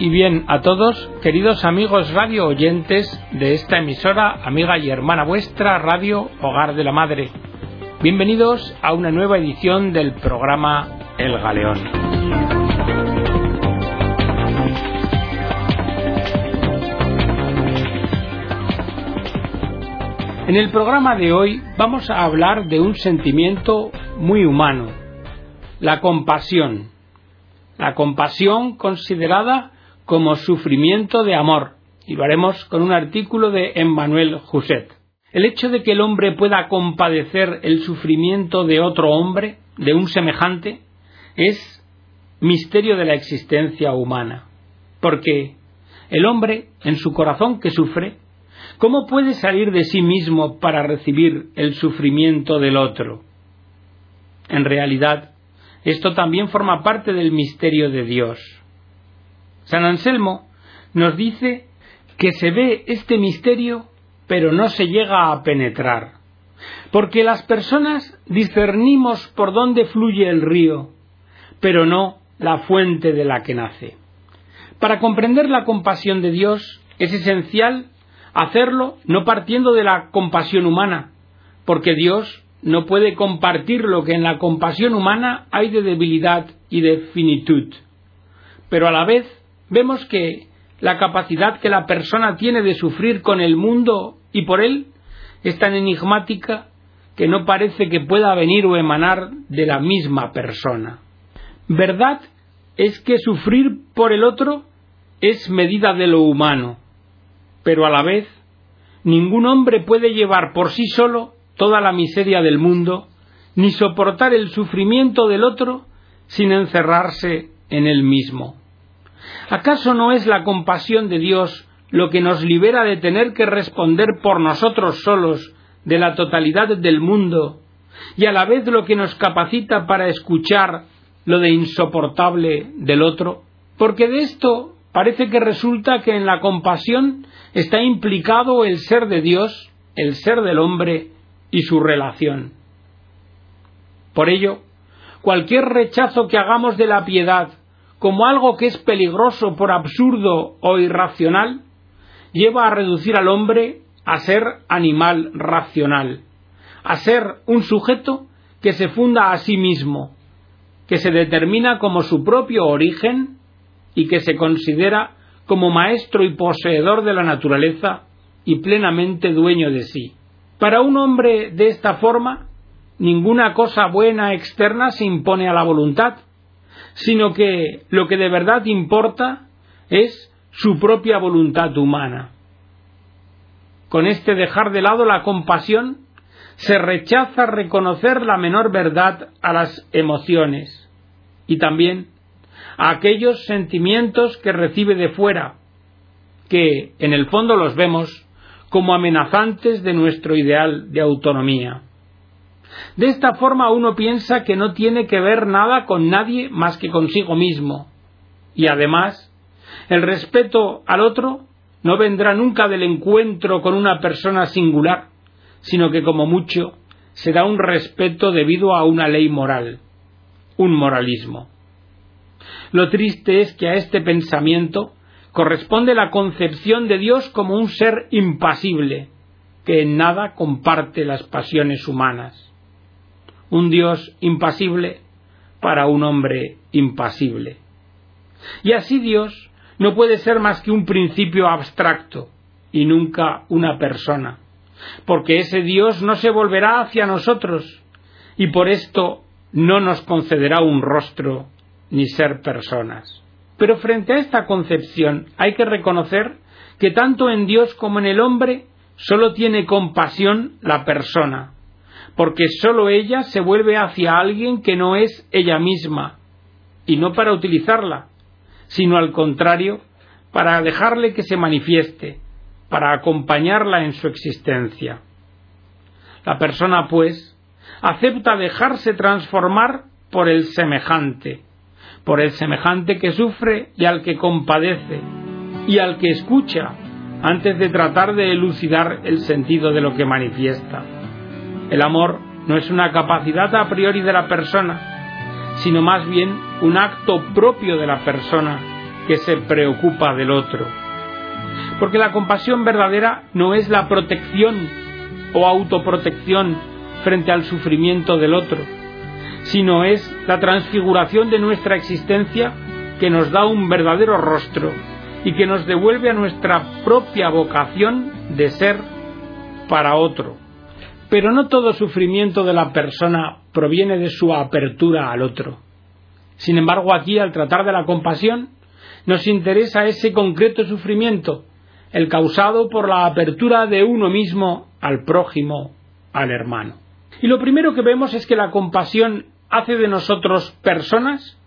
Y bien a todos, queridos amigos radio oyentes de esta emisora, amiga y hermana vuestra, Radio Hogar de la Madre. Bienvenidos a una nueva edición del programa El Galeón. En el programa de hoy vamos a hablar de un sentimiento muy humano, la compasión la compasión considerada como sufrimiento de amor, y lo haremos con un artículo de Emmanuel Jousset. El hecho de que el hombre pueda compadecer el sufrimiento de otro hombre, de un semejante, es misterio de la existencia humana, porque el hombre, en su corazón que sufre, ¿cómo puede salir de sí mismo para recibir el sufrimiento del otro? En realidad, esto también forma parte del misterio de Dios. San Anselmo nos dice que se ve este misterio pero no se llega a penetrar, porque las personas discernimos por dónde fluye el río, pero no la fuente de la que nace. Para comprender la compasión de Dios es esencial hacerlo no partiendo de la compasión humana, porque Dios no puede compartir lo que en la compasión humana hay de debilidad y de finitud. Pero a la vez vemos que la capacidad que la persona tiene de sufrir con el mundo y por él es tan enigmática que no parece que pueda venir o emanar de la misma persona. Verdad es que sufrir por el otro es medida de lo humano, pero a la vez ningún hombre puede llevar por sí solo toda la miseria del mundo, ni soportar el sufrimiento del otro sin encerrarse en él mismo. ¿Acaso no es la compasión de Dios lo que nos libera de tener que responder por nosotros solos de la totalidad del mundo y a la vez lo que nos capacita para escuchar lo de insoportable del otro? Porque de esto parece que resulta que en la compasión está implicado el ser de Dios, el ser del hombre y su relación. Por ello, cualquier rechazo que hagamos de la piedad como algo que es peligroso por absurdo o irracional, lleva a reducir al hombre a ser animal racional, a ser un sujeto que se funda a sí mismo, que se determina como su propio origen y que se considera como maestro y poseedor de la naturaleza y plenamente dueño de sí. Para un hombre de esta forma, ninguna cosa buena externa se impone a la voluntad, sino que lo que de verdad importa es su propia voluntad humana. Con este dejar de lado la compasión, se rechaza reconocer la menor verdad a las emociones y también a aquellos sentimientos que recibe de fuera, que en el fondo los vemos como amenazantes de nuestro ideal de autonomía. De esta forma uno piensa que no tiene que ver nada con nadie más que consigo mismo. Y además, el respeto al otro no vendrá nunca del encuentro con una persona singular, sino que como mucho será un respeto debido a una ley moral, un moralismo. Lo triste es que a este pensamiento corresponde la concepción de Dios como un ser impasible, que en nada comparte las pasiones humanas. Un Dios impasible para un hombre impasible. Y así Dios no puede ser más que un principio abstracto y nunca una persona, porque ese Dios no se volverá hacia nosotros y por esto no nos concederá un rostro ni ser personas. Pero frente a esta concepción hay que reconocer que tanto en Dios como en el hombre solo tiene compasión la persona, porque sólo ella se vuelve hacia alguien que no es ella misma, y no para utilizarla, sino al contrario, para dejarle que se manifieste, para acompañarla en su existencia. La persona, pues, acepta dejarse transformar por el semejante, por el semejante que sufre y al que compadece, y al que escucha, antes de tratar de elucidar el sentido de lo que manifiesta. El amor no es una capacidad a priori de la persona, sino más bien un acto propio de la persona que se preocupa del otro. Porque la compasión verdadera no es la protección o autoprotección frente al sufrimiento del otro, sino es la transfiguración de nuestra existencia que nos da un verdadero rostro y que nos devuelve a nuestra propia vocación de ser para otro. Pero no todo sufrimiento de la persona proviene de su apertura al otro. Sin embargo, aquí, al tratar de la compasión, nos interesa ese concreto sufrimiento, el causado por la apertura de uno mismo al prójimo, al hermano. Y lo primero que vemos es que la compasión hace de nosotros personas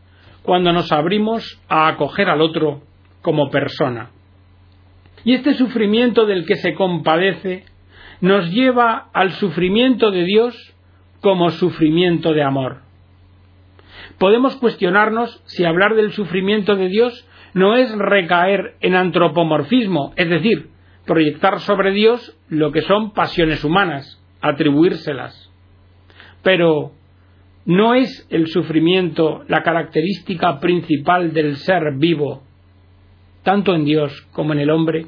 cuando nos abrimos a acoger al otro como persona. Y este sufrimiento del que se compadece nos lleva al sufrimiento de Dios como sufrimiento de amor. Podemos cuestionarnos si hablar del sufrimiento de Dios no es recaer en antropomorfismo, es decir, proyectar sobre Dios lo que son pasiones humanas, atribuírselas. Pero, ¿no es el sufrimiento la característica principal del ser vivo, tanto en Dios como en el hombre?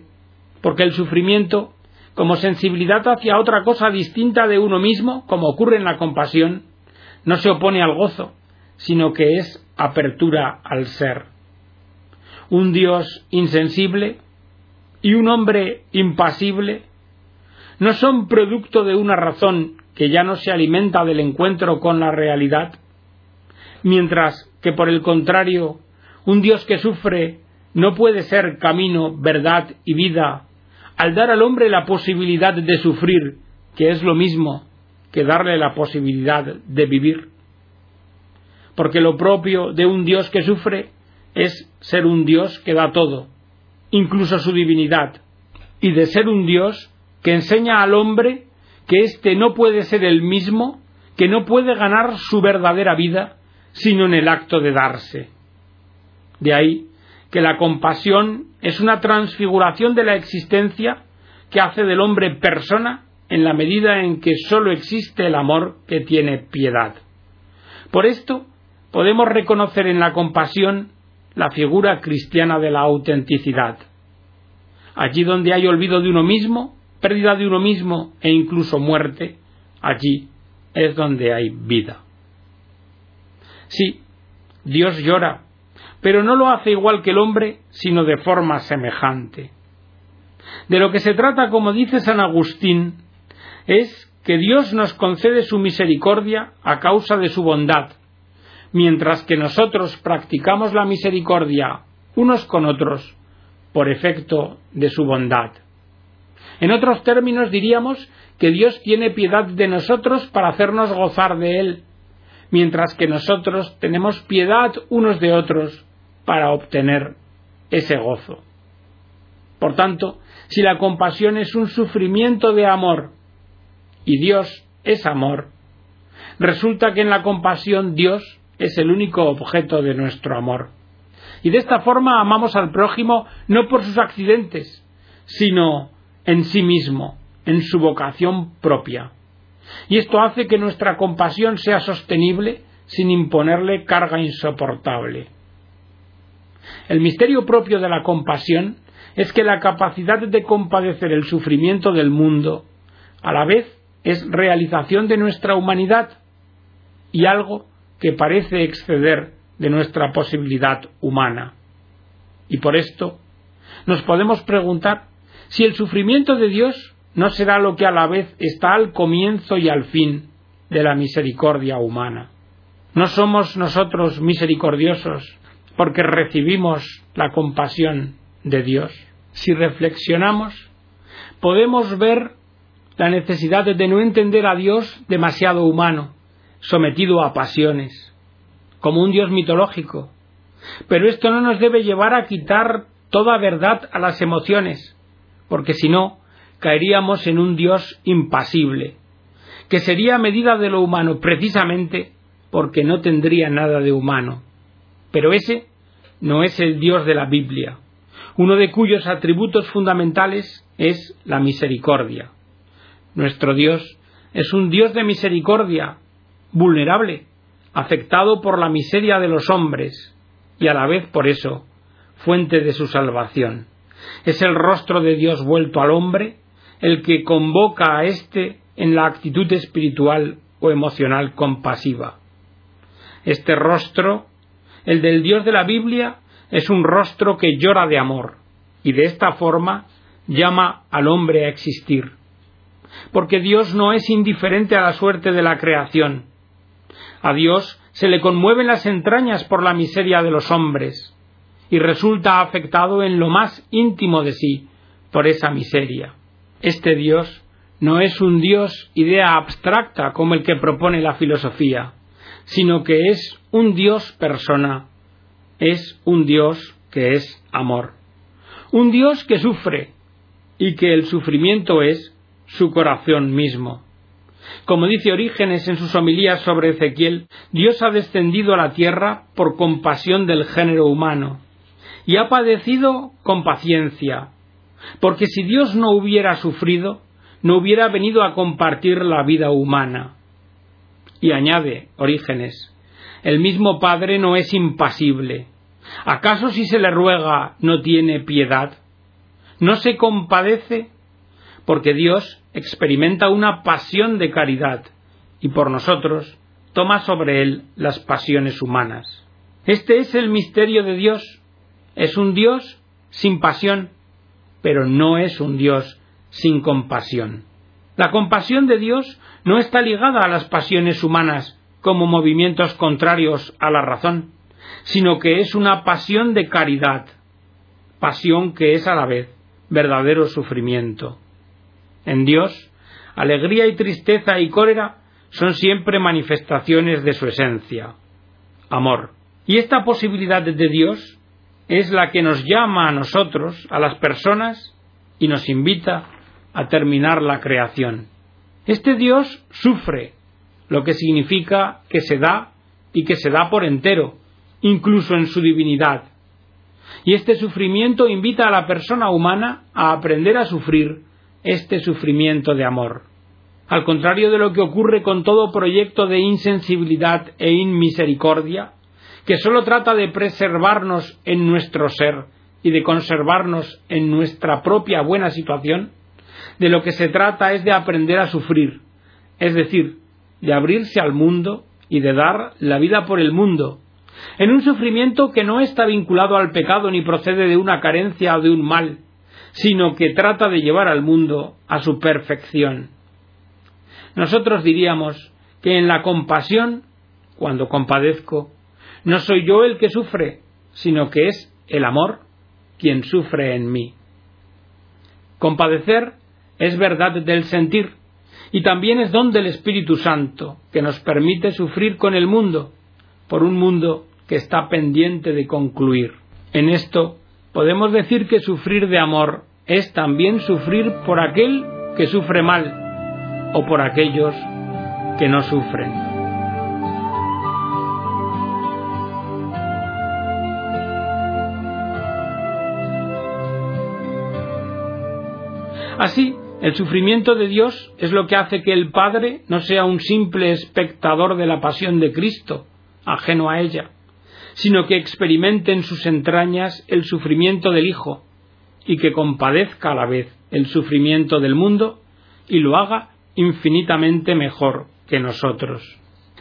Porque el sufrimiento, como sensibilidad hacia otra cosa distinta de uno mismo, como ocurre en la compasión, no se opone al gozo, sino que es apertura al ser un Dios insensible y un hombre impasible no son producto de una razón que ya no se alimenta del encuentro con la realidad, mientras que por el contrario, un Dios que sufre no puede ser camino, verdad y vida, al dar al hombre la posibilidad de sufrir, que es lo mismo que darle la posibilidad de vivir. Porque lo propio de un Dios que sufre es ser un Dios que da todo, incluso su divinidad, y de ser un Dios que enseña al hombre que éste no puede ser el mismo, que no puede ganar su verdadera vida, sino en el acto de darse. De ahí que la compasión es una transfiguración de la existencia que hace del hombre persona en la medida en que sólo existe el amor que tiene piedad. Por esto podemos reconocer en la compasión la figura cristiana de la autenticidad. Allí donde hay olvido de uno mismo, pérdida de uno mismo e incluso muerte, allí es donde hay vida. Sí, Dios llora, pero no lo hace igual que el hombre, sino de forma semejante. De lo que se trata, como dice San Agustín, es que Dios nos concede su misericordia a causa de su bondad, mientras que nosotros practicamos la misericordia unos con otros por efecto de su bondad. En otros términos diríamos que Dios tiene piedad de nosotros para hacernos gozar de Él, mientras que nosotros tenemos piedad unos de otros para obtener ese gozo. Por tanto, si la compasión es un sufrimiento de amor y Dios es amor, resulta que en la compasión Dios es el único objeto de nuestro amor. Y de esta forma amamos al prójimo no por sus accidentes, sino en sí mismo, en su vocación propia. Y esto hace que nuestra compasión sea sostenible sin imponerle carga insoportable. El misterio propio de la compasión es que la capacidad de compadecer el sufrimiento del mundo a la vez es realización de nuestra humanidad y algo que parece exceder de nuestra posibilidad humana. Y por esto nos podemos preguntar si el sufrimiento de Dios no será lo que a la vez está al comienzo y al fin de la misericordia humana. No somos nosotros misericordiosos porque recibimos la compasión de Dios. Si reflexionamos, podemos ver la necesidad de no entender a Dios demasiado humano, sometido a pasiones, como un dios mitológico. Pero esto no nos debe llevar a quitar toda verdad a las emociones, porque si no, caeríamos en un dios impasible, que sería medida de lo humano precisamente porque no tendría nada de humano. Pero ese no es el Dios de la Biblia, uno de cuyos atributos fundamentales es la misericordia. Nuestro Dios es un Dios de misericordia, vulnerable, afectado por la miseria de los hombres y a la vez por eso fuente de su salvación. Es el rostro de Dios vuelto al hombre el que convoca a éste en la actitud espiritual o emocional compasiva. Este rostro, el del Dios de la Biblia, es un rostro que llora de amor y de esta forma llama al hombre a existir. Porque Dios no es indiferente a la suerte de la creación. A Dios se le conmueven las entrañas por la miseria de los hombres y resulta afectado en lo más íntimo de sí por esa miseria. Este Dios no es un Dios idea abstracta como el que propone la filosofía, sino que es un Dios persona, es un Dios que es amor, un Dios que sufre y que el sufrimiento es su corazón mismo. Como dice Orígenes en sus homilías sobre Ezequiel, Dios ha descendido a la tierra por compasión del género humano y ha padecido con paciencia, porque si Dios no hubiera sufrido, no hubiera venido a compartir la vida humana. Y añade Orígenes, el mismo Padre no es impasible. ¿Acaso si se le ruega no tiene piedad? ¿No se compadece? Porque Dios experimenta una pasión de caridad y por nosotros toma sobre él las pasiones humanas. Este es el misterio de Dios. Es un Dios sin pasión, pero no es un Dios sin compasión. La compasión de Dios no está ligada a las pasiones humanas como movimientos contrarios a la razón, sino que es una pasión de caridad, pasión que es a la vez verdadero sufrimiento. En Dios, alegría y tristeza y cólera son siempre manifestaciones de su esencia, amor. Y esta posibilidad de Dios es la que nos llama a nosotros, a las personas, y nos invita a terminar la creación. Este Dios sufre, lo que significa que se da y que se da por entero, incluso en su divinidad. Y este sufrimiento invita a la persona humana a aprender a sufrir este sufrimiento de amor. Al contrario de lo que ocurre con todo proyecto de insensibilidad e inmisericordia, que sólo trata de preservarnos en nuestro ser y de conservarnos en nuestra propia buena situación, de lo que se trata es de aprender a sufrir, es decir, de abrirse al mundo y de dar la vida por el mundo, en un sufrimiento que no está vinculado al pecado ni procede de una carencia o de un mal, sino que trata de llevar al mundo a su perfección. Nosotros diríamos que en la compasión, cuando compadezco, no soy yo el que sufre, sino que es el amor quien sufre en mí. Compadecer es verdad del sentir y también es don del Espíritu Santo que nos permite sufrir con el mundo, por un mundo que está pendiente de concluir. En esto podemos decir que sufrir de amor es también sufrir por aquel que sufre mal o por aquellos que no sufren. Así, el sufrimiento de Dios es lo que hace que el Padre no sea un simple espectador de la pasión de Cristo, ajeno a ella, sino que experimente en sus entrañas el sufrimiento del Hijo, y que compadezca a la vez el sufrimiento del mundo y lo haga infinitamente mejor que nosotros.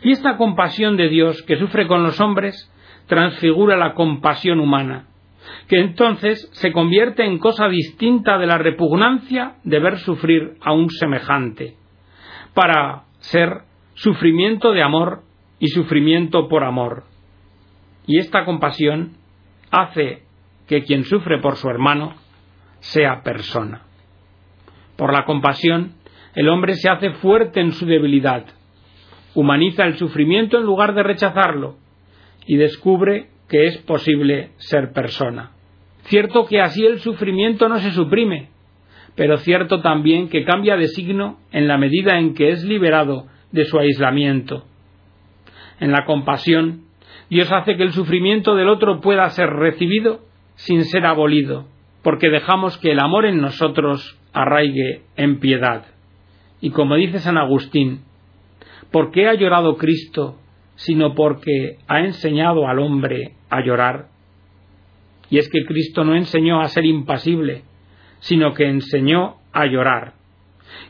Y esta compasión de Dios que sufre con los hombres transfigura la compasión humana, que entonces se convierte en cosa distinta de la repugnancia de ver sufrir a un semejante, para ser sufrimiento de amor y sufrimiento por amor. Y esta compasión hace que quien sufre por su hermano sea persona. Por la compasión, el hombre se hace fuerte en su debilidad, humaniza el sufrimiento en lugar de rechazarlo, y descubre que es posible ser persona. Cierto que así el sufrimiento no se suprime, pero cierto también que cambia de signo en la medida en que es liberado de su aislamiento. En la compasión, Dios hace que el sufrimiento del otro pueda ser recibido sin ser abolido, porque dejamos que el amor en nosotros arraigue en piedad. Y como dice San Agustín, ¿por qué ha llorado Cristo sino porque ha enseñado al hombre a llorar? Y es que Cristo no enseñó a ser impasible, sino que enseñó a llorar.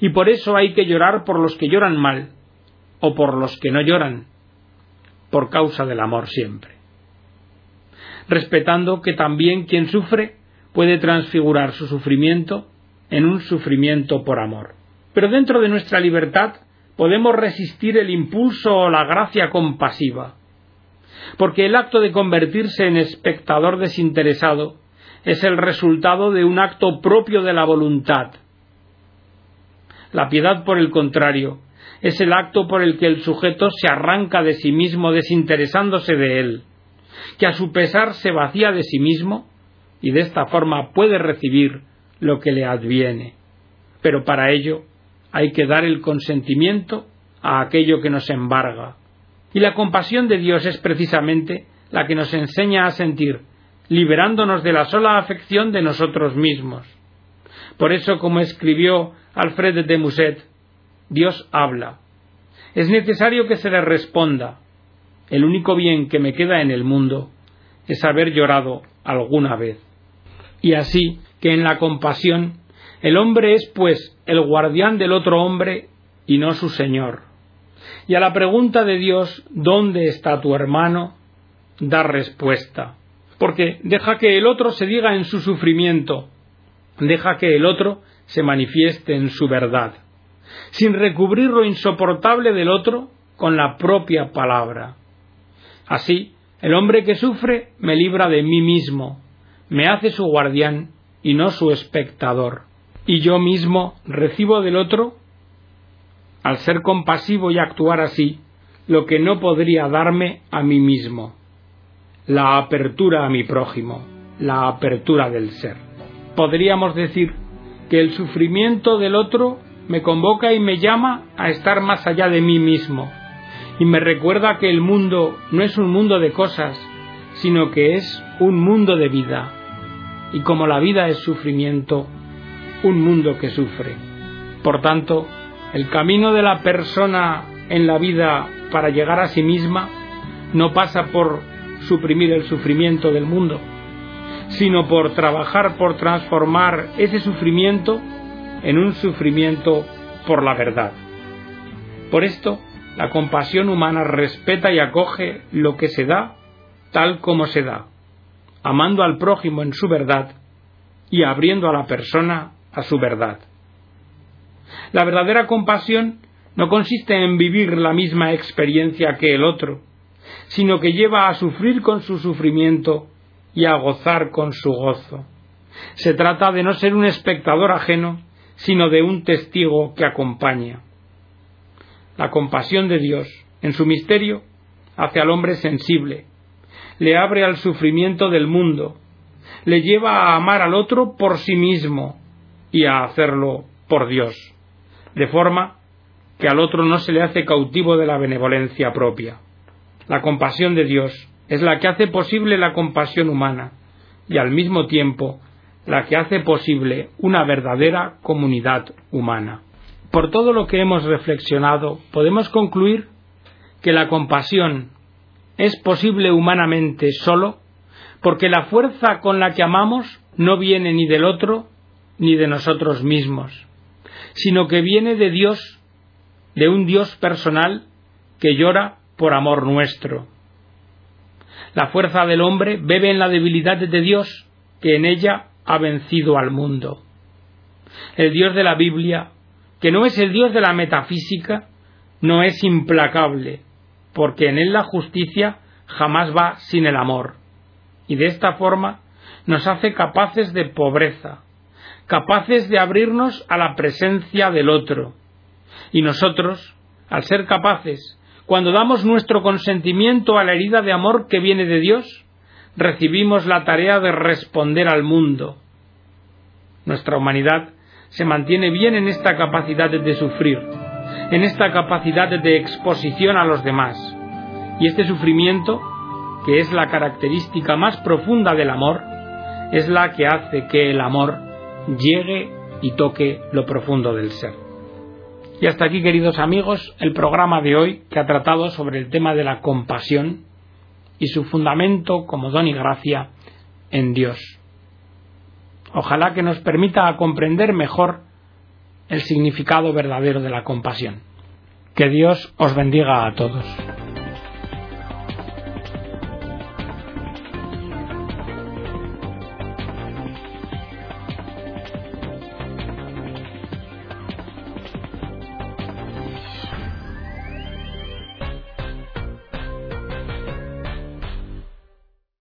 Y por eso hay que llorar por los que lloran mal, o por los que no lloran, por causa del amor siempre. Respetando que también quien sufre puede transfigurar su sufrimiento en un sufrimiento por amor. Pero dentro de nuestra libertad podemos resistir el impulso o la gracia compasiva, porque el acto de convertirse en espectador desinteresado es el resultado de un acto propio de la voluntad. La piedad, por el contrario, es el acto por el que el sujeto se arranca de sí mismo desinteresándose de él, que a su pesar se vacía de sí mismo y de esta forma puede recibir lo que le adviene. Pero para ello hay que dar el consentimiento a aquello que nos embarga. Y la compasión de Dios es precisamente la que nos enseña a sentir, liberándonos de la sola afección de nosotros mismos. Por eso, como escribió Alfred de Musset, Dios habla. Es necesario que se le responda. El único bien que me queda en el mundo es haber llorado alguna vez. Y así que en la compasión el hombre es, pues, el guardián del otro hombre y no su señor. Y a la pregunta de Dios, ¿dónde está tu hermano? da respuesta. Porque deja que el otro se diga en su sufrimiento, deja que el otro se manifieste en su verdad, sin recubrir lo insoportable del otro con la propia palabra. Así, el hombre que sufre me libra de mí mismo, me hace su guardián y no su espectador y yo mismo recibo del otro, al ser compasivo y actuar así, lo que no podría darme a mí mismo, la apertura a mi prójimo, la apertura del ser. Podríamos decir que el sufrimiento del otro me convoca y me llama a estar más allá de mí mismo, y me recuerda que el mundo no es un mundo de cosas, sino que es un mundo de vida, y como la vida es sufrimiento, un mundo que sufre. Por tanto, el camino de la persona en la vida para llegar a sí misma no pasa por suprimir el sufrimiento del mundo, sino por trabajar por transformar ese sufrimiento en un sufrimiento por la verdad. Por esto, la compasión humana respeta y acoge lo que se da tal como se da, amando al prójimo en su verdad y abriendo a la persona a su verdad. La verdadera compasión no consiste en vivir la misma experiencia que el otro, sino que lleva a sufrir con su sufrimiento y a gozar con su gozo. Se trata de no ser un espectador ajeno, sino de un testigo que acompaña. La compasión de Dios, en su misterio, hace al hombre sensible, le abre al sufrimiento del mundo, le lleva a amar al otro por sí mismo, y a hacerlo por Dios, de forma que al otro no se le hace cautivo de la benevolencia propia. La compasión de Dios es la que hace posible la compasión humana y al mismo tiempo la que hace posible una verdadera comunidad humana. Por todo lo que hemos reflexionado, podemos concluir que la compasión es posible humanamente solo porque la fuerza con la que amamos no viene ni del otro ni de nosotros mismos, sino que viene de Dios, de un Dios personal que llora por amor nuestro. La fuerza del hombre bebe en la debilidad de Dios, que en ella ha vencido al mundo. El Dios de la Biblia, que no es el Dios de la metafísica, no es implacable, porque en él la justicia jamás va sin el amor, y de esta forma nos hace capaces de pobreza, capaces de abrirnos a la presencia del otro. Y nosotros, al ser capaces, cuando damos nuestro consentimiento a la herida de amor que viene de Dios, recibimos la tarea de responder al mundo. Nuestra humanidad se mantiene bien en esta capacidad de sufrir, en esta capacidad de exposición a los demás. Y este sufrimiento, que es la característica más profunda del amor, es la que hace que el amor llegue y toque lo profundo del ser. Y hasta aquí, queridos amigos, el programa de hoy que ha tratado sobre el tema de la compasión y su fundamento como don y gracia en Dios. Ojalá que nos permita comprender mejor el significado verdadero de la compasión. Que Dios os bendiga a todos.